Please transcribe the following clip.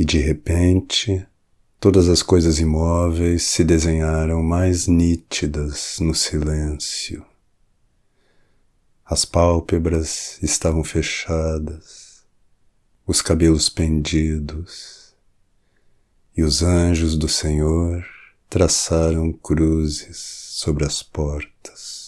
E de repente, todas as coisas imóveis se desenharam mais nítidas no silêncio. As pálpebras estavam fechadas, os cabelos pendidos, e os anjos do Senhor traçaram cruzes sobre as portas.